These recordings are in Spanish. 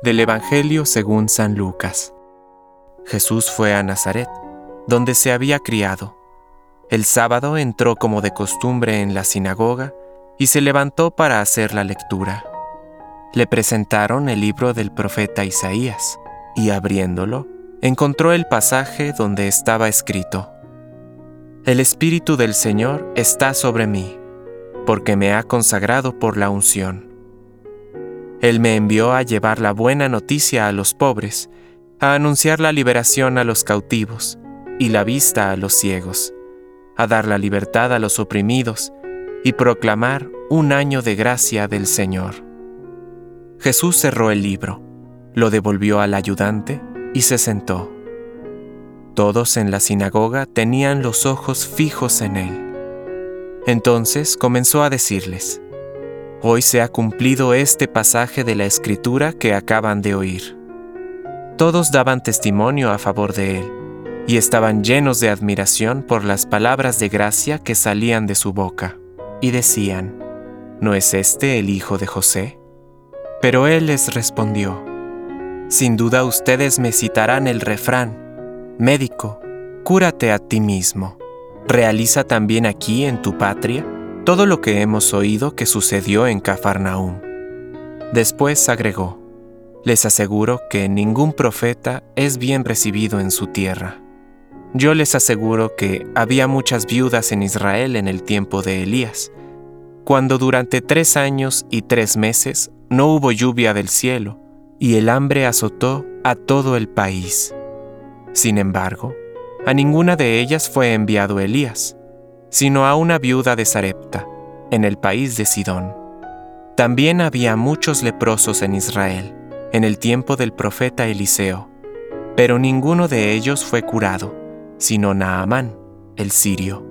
Del Evangelio según San Lucas. Jesús fue a Nazaret, donde se había criado. El sábado entró como de costumbre en la sinagoga y se levantó para hacer la lectura. Le presentaron el libro del profeta Isaías, y abriéndolo, encontró el pasaje donde estaba escrito, El Espíritu del Señor está sobre mí, porque me ha consagrado por la unción él me envió a llevar la buena noticia a los pobres, a anunciar la liberación a los cautivos y la vista a los ciegos, a dar la libertad a los oprimidos y proclamar un año de gracia del Señor. Jesús cerró el libro, lo devolvió al ayudante y se sentó. Todos en la sinagoga tenían los ojos fijos en él. Entonces comenzó a decirles, Hoy se ha cumplido este pasaje de la escritura que acaban de oír. Todos daban testimonio a favor de él, y estaban llenos de admiración por las palabras de gracia que salían de su boca, y decían, ¿no es este el hijo de José? Pero él les respondió, Sin duda ustedes me citarán el refrán, Médico, cúrate a ti mismo. Realiza también aquí en tu patria todo lo que hemos oído que sucedió en Cafarnaúm. Después agregó, les aseguro que ningún profeta es bien recibido en su tierra. Yo les aseguro que había muchas viudas en Israel en el tiempo de Elías, cuando durante tres años y tres meses no hubo lluvia del cielo, y el hambre azotó a todo el país. Sin embargo, a ninguna de ellas fue enviado Elías, sino a una viuda de Sarepta, en el país de Sidón. También había muchos leprosos en Israel, en el tiempo del profeta Eliseo, pero ninguno de ellos fue curado, sino Naamán, el sirio.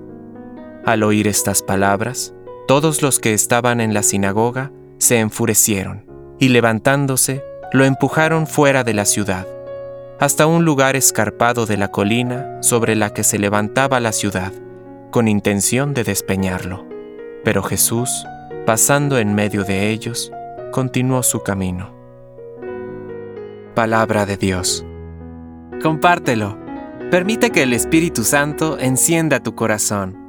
Al oír estas palabras, todos los que estaban en la sinagoga se enfurecieron, y levantándose, lo empujaron fuera de la ciudad, hasta un lugar escarpado de la colina sobre la que se levantaba la ciudad, con intención de despeñarlo. Pero Jesús, pasando en medio de ellos, continuó su camino. Palabra de Dios. Compártelo. Permite que el Espíritu Santo encienda tu corazón